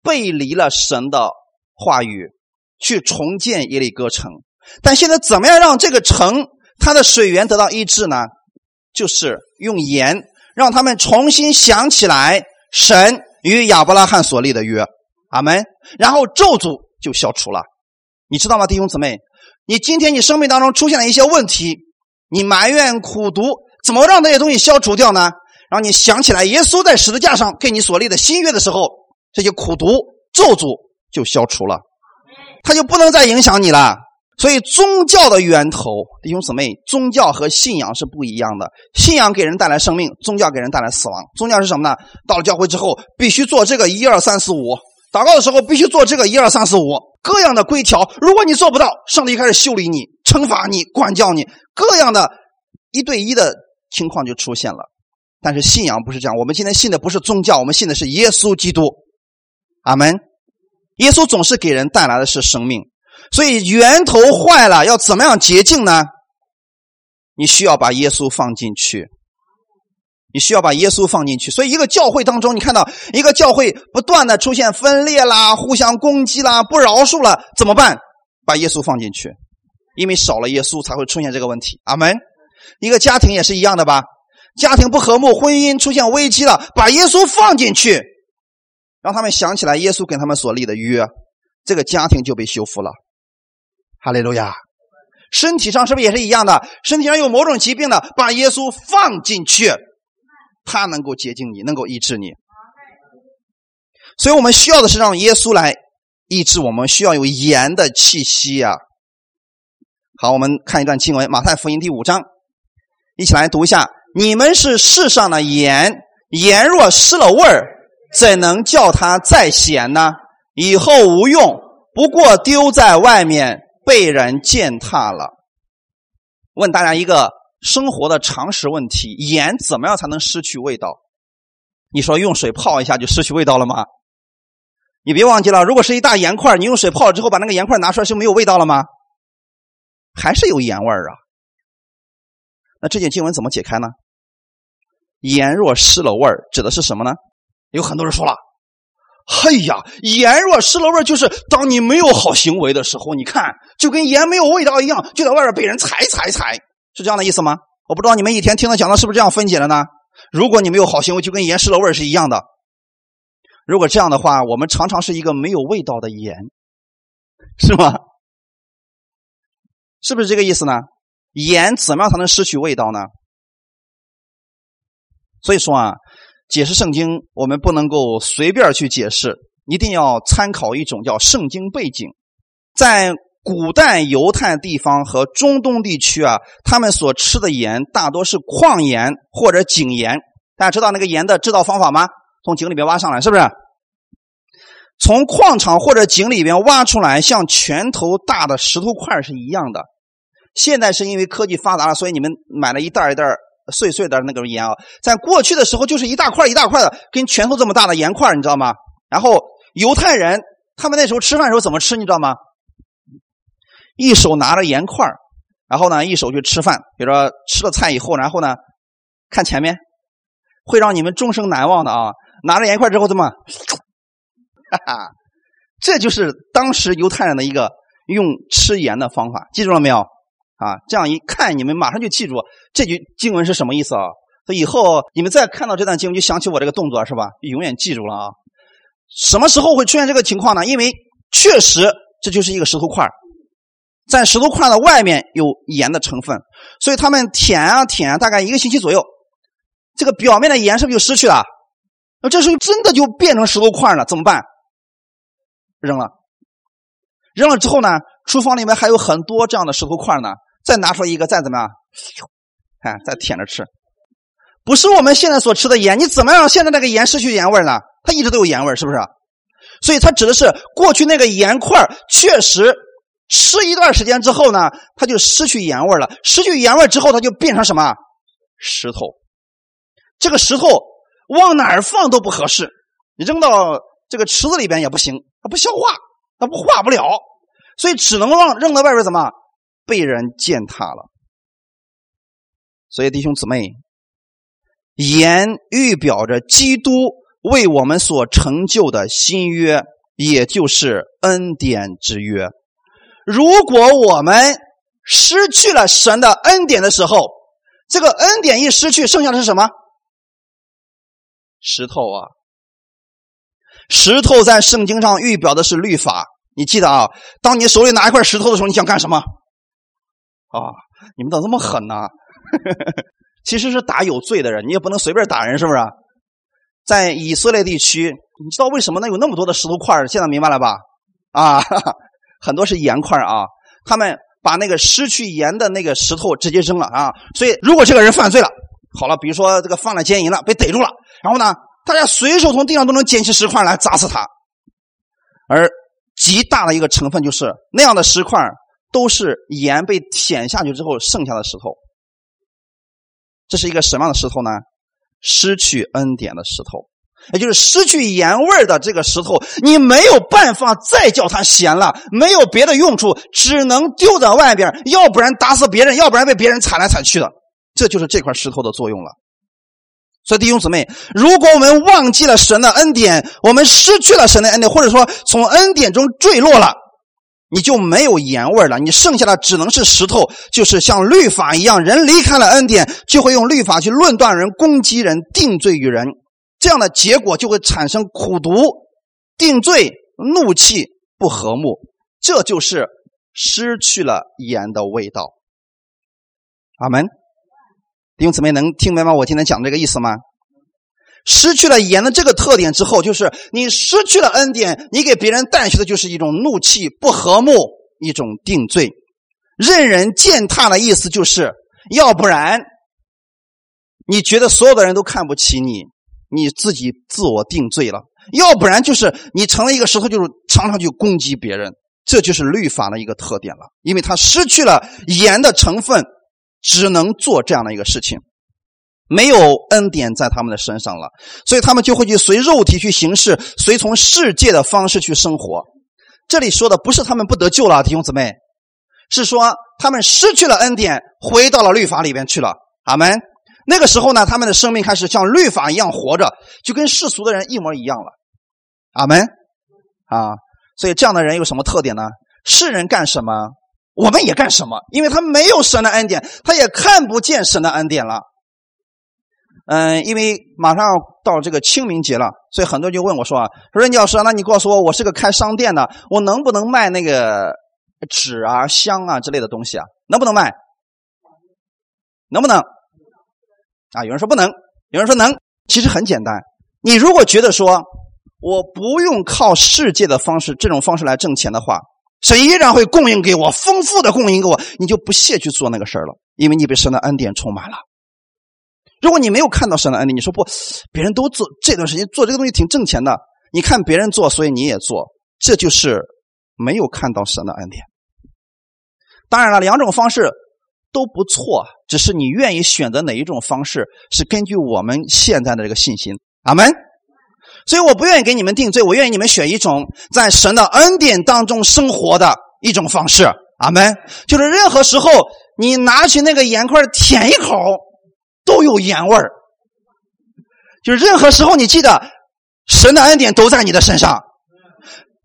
背离了神的话语，去重建耶利哥城。但现在怎么样让这个城它的水源得到医治呢？就是用盐让他们重新想起来神与亚伯拉罕所立的约，阿门。然后咒诅就消除了，你知道吗，弟兄姊妹？你今天你生命当中出现了一些问题，你埋怨苦读，怎么让这些东西消除掉呢？让你想起来耶稣在十字架上给你所立的新约的时候，这些苦读咒诅就消除了，他就不能再影响你了。所以，宗教的源头，弟兄姊妹，宗教和信仰是不一样的。信仰给人带来生命，宗教给人带来死亡。宗教是什么呢？到了教会之后，必须做这个一二三四五；祷告的时候，必须做这个一二三四五。各样的规条，如果你做不到，上帝开始修理你、惩罚你、管教你，各样的一对一的情况就出现了。但是信仰不是这样，我们今天信的不是宗教，我们信的是耶稣基督。阿门。耶稣总是给人带来的是生命。所以源头坏了，要怎么样洁净呢？你需要把耶稣放进去，你需要把耶稣放进去。所以一个教会当中，你看到一个教会不断的出现分裂啦、互相攻击啦、不饶恕了，怎么办？把耶稣放进去，因为少了耶稣才会出现这个问题。阿门。一个家庭也是一样的吧？家庭不和睦，婚姻出现危机了，把耶稣放进去，让他们想起来耶稣跟他们所立的约，这个家庭就被修复了。哈利路亚，身体上是不是也是一样的？身体上有某种疾病的，把耶稣放进去，他能够洁净你，能够医治你。所以我们需要的是让耶稣来医治我们，需要有盐的气息呀。好，我们看一段经文，《马太福音》第五章，一起来读一下：你们是世上的盐，盐若失了味儿，怎能叫它再咸呢？以后无用，不过丢在外面。被人践踏了。问大家一个生活的常识问题：盐怎么样才能失去味道？你说用水泡一下就失去味道了吗？你别忘记了，如果是一大盐块，你用水泡了之后把那个盐块拿出来，就没有味道了吗？还是有盐味儿啊？那这件经文怎么解开呢？盐若失了味儿，指的是什么呢？有很多人说了。嘿呀，盐若失了味就是当你没有好行为的时候，你看就跟盐没有味道一样，就在外边被人踩踩踩，是这样的意思吗？我不知道你们一天听他讲的是不是这样分解的呢？如果你没有好行为，就跟盐失了味是一样的。如果这样的话，我们常常是一个没有味道的盐，是吗？是不是这个意思呢？盐怎么样才能失去味道呢？所以说啊。解释圣经，我们不能够随便去解释，一定要参考一种叫圣经背景。在古代犹太地方和中东地区啊，他们所吃的盐大多是矿盐或者井盐。大家知道那个盐的制造方法吗？从井里边挖上来，是不是？从矿场或者井里边挖出来，像拳头大的石头块是一样的。现在是因为科技发达了，所以你们买了一袋一袋。碎碎的那个盐啊，在过去的时候就是一大块一大块的，跟拳头这么大的盐块，你知道吗？然后犹太人他们那时候吃饭的时候怎么吃，你知道吗？一手拿着盐块，然后呢，一手去吃饭。比如说吃了菜以后，然后呢，看前面，会让你们终生难忘的啊！拿着盐块之后怎么？哈哈，这就是当时犹太人的一个用吃盐的方法，记住了没有？啊，这样一看，你们马上就记住这句经文是什么意思啊？所以以后你们再看到这段经文，就想起我这个动作是吧？永远记住了啊！什么时候会出现这个情况呢？因为确实这就是一个石头块在石头块的外面有盐的成分，所以他们舔啊舔，大概一个星期左右，这个表面的盐是不是就失去了？那这时候真的就变成石头块了，怎么办？扔了，扔了之后呢？厨房里面还有很多这样的石头块呢。再拿出来一个，再怎么样，看，再舔着吃，不是我们现在所吃的盐。你怎么样？现在那个盐失去盐味呢？它一直都有盐味，是不是？所以它指的是过去那个盐块确实吃一段时间之后呢，它就失去盐味了。失去盐味之后，它就变成什么？石头。这个石头往哪儿放都不合适，你扔到这个池子里边也不行，它不消化，它不化不了，所以只能让扔到外边怎么？被人践踏了，所以弟兄姊妹，盐预表着基督为我们所成就的新约，也就是恩典之约。如果我们失去了神的恩典的时候，这个恩典一失去，剩下的是什么？石头啊！石头在圣经上预表的是律法。你记得啊？当你手里拿一块石头的时候，你想干什么？啊！你们怎么这么狠呢？呵呵呵其实是打有罪的人，你也不能随便打人，是不是？在以色列地区，你知道为什么呢有那么多的石头块现在明白了吧？啊，很多是盐块啊。他们把那个失去盐的那个石头直接扔了啊。所以，如果这个人犯罪了，好了，比如说这个犯了奸淫了，被逮住了，然后呢，大家随手从地上都能捡起石块来砸死他。而极大的一个成分就是那样的石块都是盐被舔下去之后剩下的石头。这是一个什么样的石头呢？失去恩典的石头，也就是失去盐味的这个石头，你没有办法再叫它咸了，没有别的用处，只能丢在外边，要不然打死别人，要不然被别人踩来踩去的。这就是这块石头的作用了。所以弟兄姊妹，如果我们忘记了神的恩典，我们失去了神的恩典，或者说从恩典中坠落了。你就没有盐味了，你剩下的只能是石头，就是像律法一样，人离开了恩典，就会用律法去论断人、攻击人、定罪于人，这样的结果就会产生苦毒、定罪、怒气、不和睦，这就是失去了盐的味道。阿门，弟兄姊妹能听明白我今天讲这个意思吗？失去了盐的这个特点之后，就是你失去了恩典，你给别人带去的就是一种怒气、不和睦、一种定罪、任人践踏的意思，就是要不然你觉得所有的人都看不起你，你自己自我定罪了；要不然就是你成了一个石头，就是常常去攻击别人。这就是律法的一个特点了，因为它失去了盐的成分，只能做这样的一个事情。没有恩典在他们的身上了，所以他们就会去随肉体去行事，随从世界的方式去生活。这里说的不是他们不得救了，弟兄姊妹，是说他们失去了恩典，回到了律法里边去了。阿门。那个时候呢，他们的生命开始像律法一样活着，就跟世俗的人一模一样了。阿门。啊，所以这样的人有什么特点呢？世人干什么，我们也干什么，因为他没有神的恩典，他也看不见神的恩典了。嗯，因为马上要到这个清明节了，所以很多人就问我说啊：“说任教师，那你告诉我，我是个开商店的，我能不能卖那个纸啊、香啊之类的东西啊？能不能卖？能不能？啊，有人说不能，有人说能。其实很简单，你如果觉得说我不用靠世界的方式，这种方式来挣钱的话，神依然会供应给我，丰富的供应给我，你就不屑去做那个事儿了，因为你被神的恩典充满了。”如果你没有看到神的恩典，你说不，别人都做这段时间做这个东西挺挣钱的，你看别人做，所以你也做，这就是没有看到神的恩典。当然了，两种方式都不错，只是你愿意选择哪一种方式，是根据我们现在的这个信心。阿门。所以我不愿意给你们定罪，我愿意你们选一种在神的恩典当中生活的一种方式。阿门。就是任何时候你拿起那个盐块舔一口。都有盐味儿，就是任何时候你记得，神的恩典都在你的身上，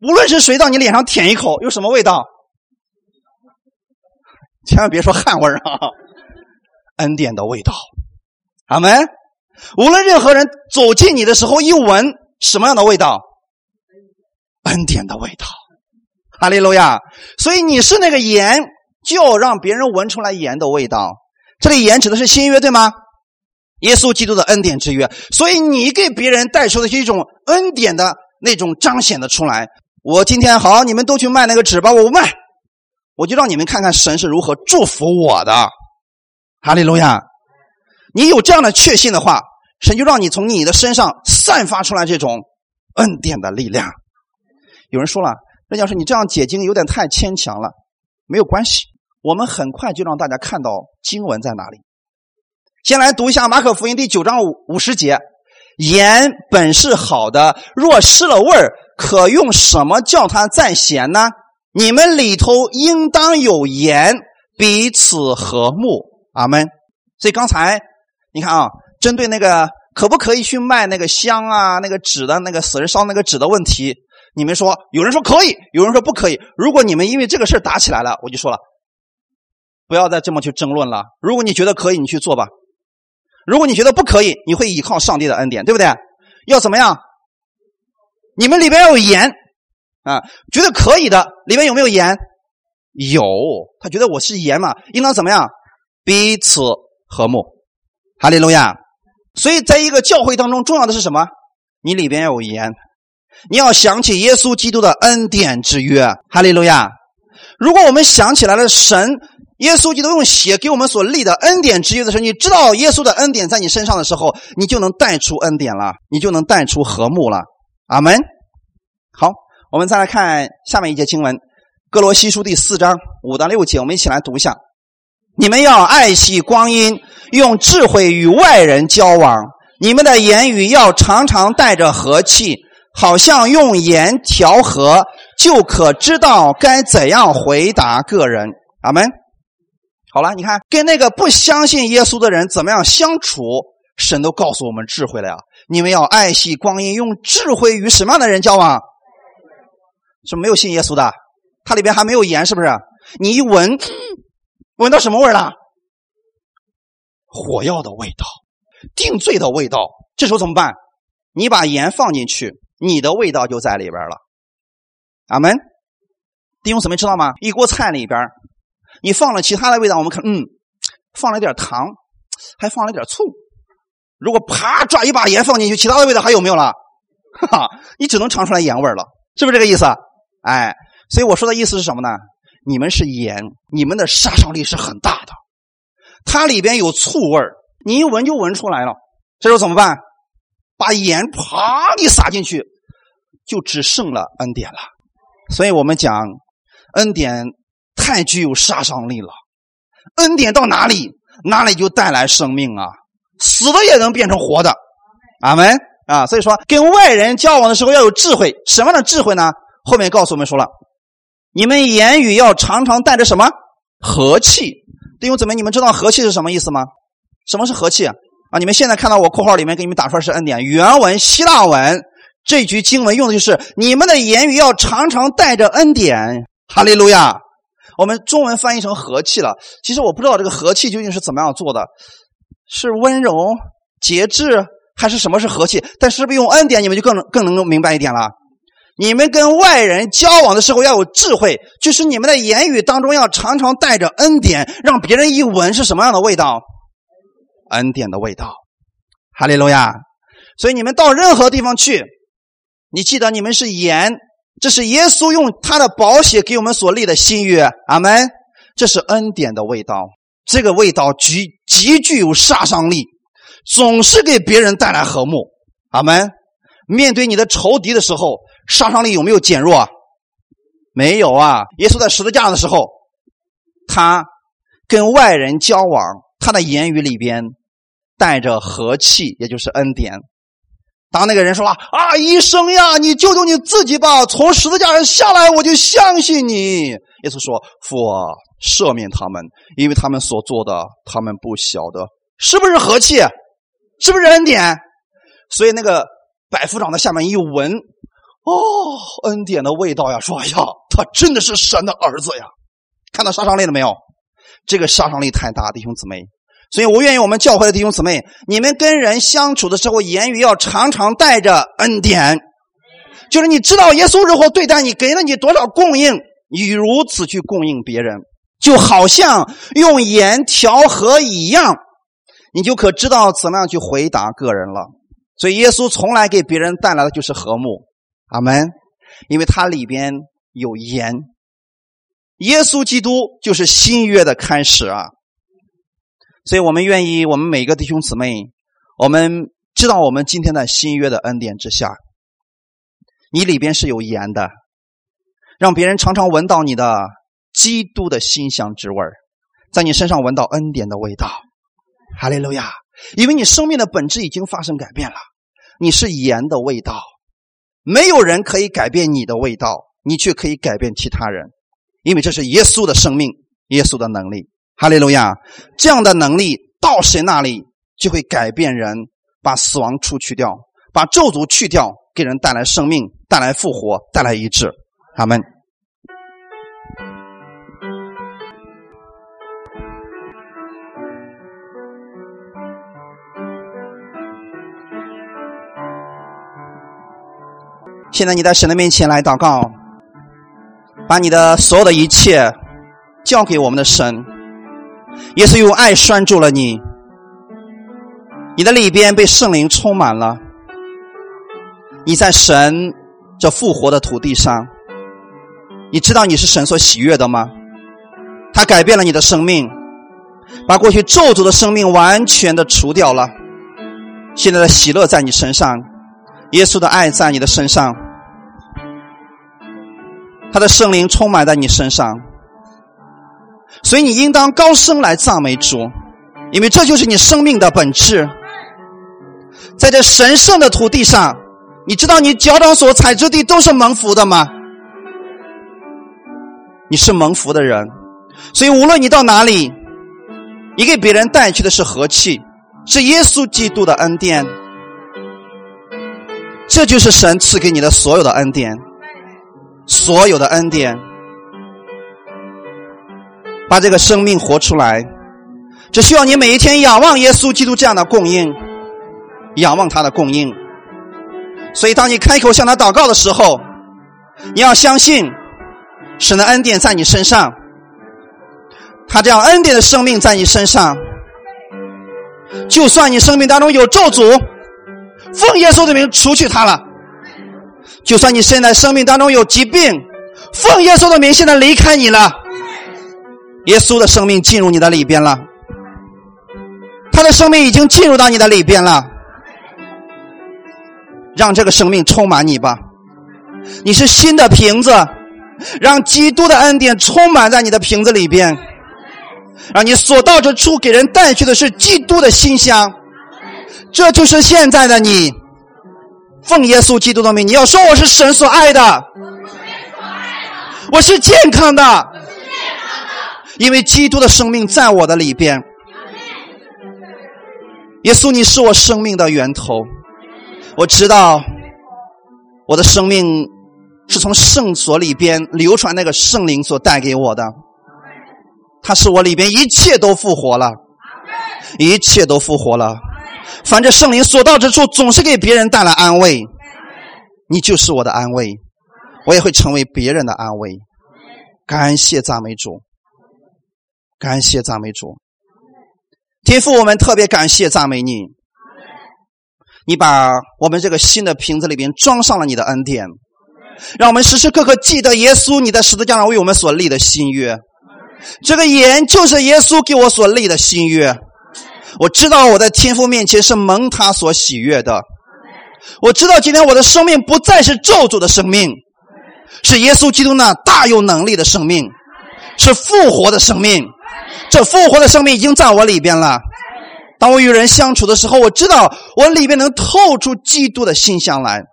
无论是谁到你脸上舔一口，有什么味道？千万别说汗味儿啊，恩典的味道，阿门。无论任何人走近你的时候一闻，什么样的味道？恩典的味道，哈利路亚。所以你是那个盐，就让别人闻出来盐的味道。这里盐指的是新约，对吗？耶稣基督的恩典之约，所以你给别人带出的是一种恩典的那种彰显的出来。我今天好，你们都去卖那个纸吧，我不卖，我就让你们看看神是如何祝福我的。哈利路亚！你有这样的确信的话，神就让你从你的身上散发出来这种恩典的力量。有人说了，任教授你这样解经有点太牵强了，没有关系，我们很快就让大家看到经文在哪里。先来读一下马可福音第九章五五十节：盐本是好的，若失了味儿，可用什么叫它再咸呢？你们里头应当有盐，彼此和睦。阿门。所以刚才你看啊，针对那个可不可以去卖那个香啊、那个纸的那个死人烧那个纸的问题，你们说，有人说可以，有人说不可以。如果你们因为这个事打起来了，我就说了，不要再这么去争论了。如果你觉得可以，你去做吧；如果你觉得不可以，你会依靠上帝的恩典，对不对？要怎么样？你们里边要有盐啊！觉得可以的，里面有没有盐？有。他觉得我是盐嘛，应当怎么样？彼此和睦。哈利路亚。所以，在一个教会当中，重要的是什么？你里边要有盐。你要想起耶稣基督的恩典之约，哈利路亚！如果我们想起来了神耶稣基督用血给我们所立的恩典之约的时候，你知道耶稣的恩典在你身上的时候，你就能带出恩典了，你就能带出和睦了。阿门。好，我们再来看下面一节经文，《哥罗西书》第四章五到六节，我们一起来读一下：你们要爱惜光阴，用智慧与外人交往，你们的言语要常常带着和气。好像用盐调和，就可知道该怎样回答个人。阿门。好了，你看，跟那个不相信耶稣的人怎么样相处，神都告诉我们智慧了呀。你们要爱惜光阴，用智慧与什么样的人交往？是没有信耶稣的，它里边还没有盐，是不是？你一闻，闻到什么味了？火药的味道，定罪的味道。这时候怎么办？你把盐放进去。你的味道就在里边了，阿门。弟兄姊妹知道吗？一锅菜里边，你放了其他的味道，我们看，嗯，放了点糖，还放了点醋。如果啪抓一把盐放进去，其他的味道还有没有了？哈哈，你只能尝出来盐味了，是不是这个意思？哎，所以我说的意思是什么呢？你们是盐，你们的杀伤力是很大的。它里边有醋味你一闻就闻出来了。这时候怎么办？把盐啪一撒进去，就只剩了恩典了。所以我们讲，恩典太具有杀伤力了。恩典到哪里，哪里就带来生命啊！死的也能变成活的。阿门啊！所以说，跟外人交往的时候要有智慧。什么样的智慧呢？后面告诉我们说了，你们言语要常常带着什么和气？弟兄姊妹，你们知道和气是什么意思吗？什么是和气？啊！你们现在看到我括号里面给你们打出来是恩典，原文希腊文这句经文用的就是你们的言语要常常带着恩典。哈利路亚！我们中文翻译成和气了。其实我不知道这个和气究竟是怎么样做的，是温柔、节制，还是什么是和气？但是不是用恩典，你们就更能更能够明白一点了。你们跟外人交往的时候要有智慧，就是你们的言语当中要常常带着恩典，让别人一闻是什么样的味道。恩典的味道，哈利路亚！所以你们到任何地方去，你记得你们是盐，这是耶稣用他的宝血给我们所立的新约。阿门！这是恩典的味道，这个味道极极具有杀伤力，总是给别人带来和睦。阿门！面对你的仇敌的时候，杀伤力有没有减弱？没有啊！耶稣在十字架的时候，他跟外人交往。他的言语里边带着和气，也就是恩典。当那个人说了：“啊，医生呀，你救救你自己吧，从十字架上下来，我就相信你。”耶稣说：“父啊，赦免他们，因为他们所做的，他们不晓得，是不是和气？是不是恩典？”所以那个百夫长的下面一闻，哦，恩典的味道呀，说：“哎呀，他真的是神的儿子呀！”看到杀伤力了没有？这个杀伤力太大，弟兄姊妹，所以我愿意我们教会的弟兄姊妹，你们跟人相处的时候，言语要常常带着恩典，就是你知道耶稣如何对待你，给了你多少供应，你如此去供应别人，就好像用盐调和一样，你就可知道怎么样去回答个人了。所以耶稣从来给别人带来的就是和睦，阿门，因为它里边有盐。耶稣基督就是新约的开始啊！所以我们愿意，我们每个弟兄姊妹，我们知道我们今天的新约的恩典之下，你里边是有盐的，让别人常常闻到你的基督的馨香之味在你身上闻到恩典的味道。哈利路亚！因为你生命的本质已经发生改变了，你是盐的味道，没有人可以改变你的味道，你却可以改变其他人。因为这是耶稣的生命，耶稣的能力，哈利路亚！这样的能力到神那里就会改变人，把死亡除去掉，把咒诅去掉，给人带来生命，带来复活，带来医治。阿门。现在你在神的面前来祷告，把你的所有的一切交给我们的神。耶稣用爱拴住了你，你的里边被圣灵充满了。你在神这复活的土地上，你知道你是神所喜悦的吗？他改变了你的生命，把过去咒诅的生命完全的除掉了。现在的喜乐在你身上，耶稣的爱在你的身上。他的圣灵充满在你身上，所以你应当高声来赞美主，因为这就是你生命的本质。在这神圣的土地上，你知道你脚掌所踩之地都是蒙福的吗？你是蒙福的人，所以无论你到哪里，你给别人带去的是和气，是耶稣基督的恩典。这就是神赐给你的所有的恩典。所有的恩典，把这个生命活出来，只需要你每一天仰望耶稣基督这样的供应，仰望他的供应。所以，当你开口向他祷告的时候，你要相信神的恩典在你身上，他这样恩典的生命在你身上。就算你生命当中有咒诅，奉耶稣的名除去他了。就算你现在生命当中有疾病，奉耶稣的名，现在离开你了。耶稣的生命进入你的里边了，他的生命已经进入到你的里边了。让这个生命充满你吧，你是新的瓶子，让基督的恩典充满在你的瓶子里边，让你所到之处给人带去的是基督的馨香，这就是现在的你。奉耶稣基督的名，你要说我是神所爱的，我是健康的，因为基督的生命在我的里边。耶稣，你是我生命的源头，我知道我的生命是从圣所里边流传那个圣灵所带给我的，他是我里边一切都复活了，一切都复活了。反正圣灵所到之处，总是给别人带来安慰。你就是我的安慰，我也会成为别人的安慰。感谢赞美主，感谢赞美主。天父，我们特别感谢赞美你。你把我们这个新的瓶子里边装上了你的恩典，让我们时时刻刻记得耶稣你在十字架上为我们所立的新约。这个盐就是耶稣给我所立的新约。我知道我在天父面前是蒙他所喜悦的。我知道今天我的生命不再是咒诅的生命，是耶稣基督那大有能力的生命，是复活的生命。这复活的生命已经在我里边了。当我与人相处的时候，我知道我里边能透出基督的馨香来。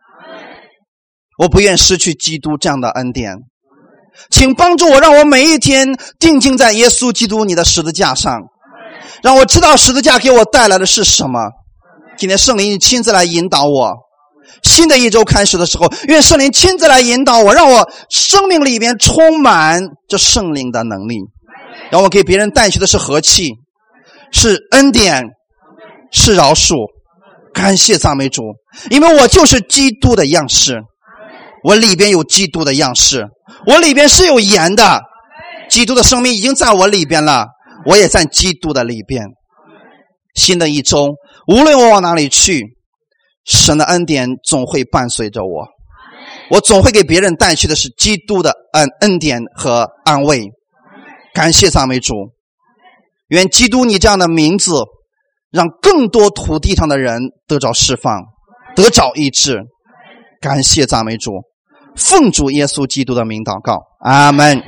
我不愿失去基督这样的恩典，请帮助我，让我每一天定睛在耶稣基督你的十字架上。让我知道十字架给我带来的是什么。今天圣灵亲自来引导我。新的一周开始的时候，愿圣灵亲自来引导我，让我生命里边充满这圣灵的能力，让我给别人带去的是和气，是恩典，是饶恕。感谢赞美主，因为我就是基督的样式，我里边有基督的样式，我里边是有盐的，基督的生命已经在我里边了。我也在基督的里边。新的一周，无论我往哪里去，神的恩典总会伴随着我。我总会给别人带去的是基督的恩恩典和安慰。感谢赞美主，愿基督你这样的名字，让更多土地上的人得着释放，得着医治。感谢赞美主，奉主耶稣基督的名祷告，阿门。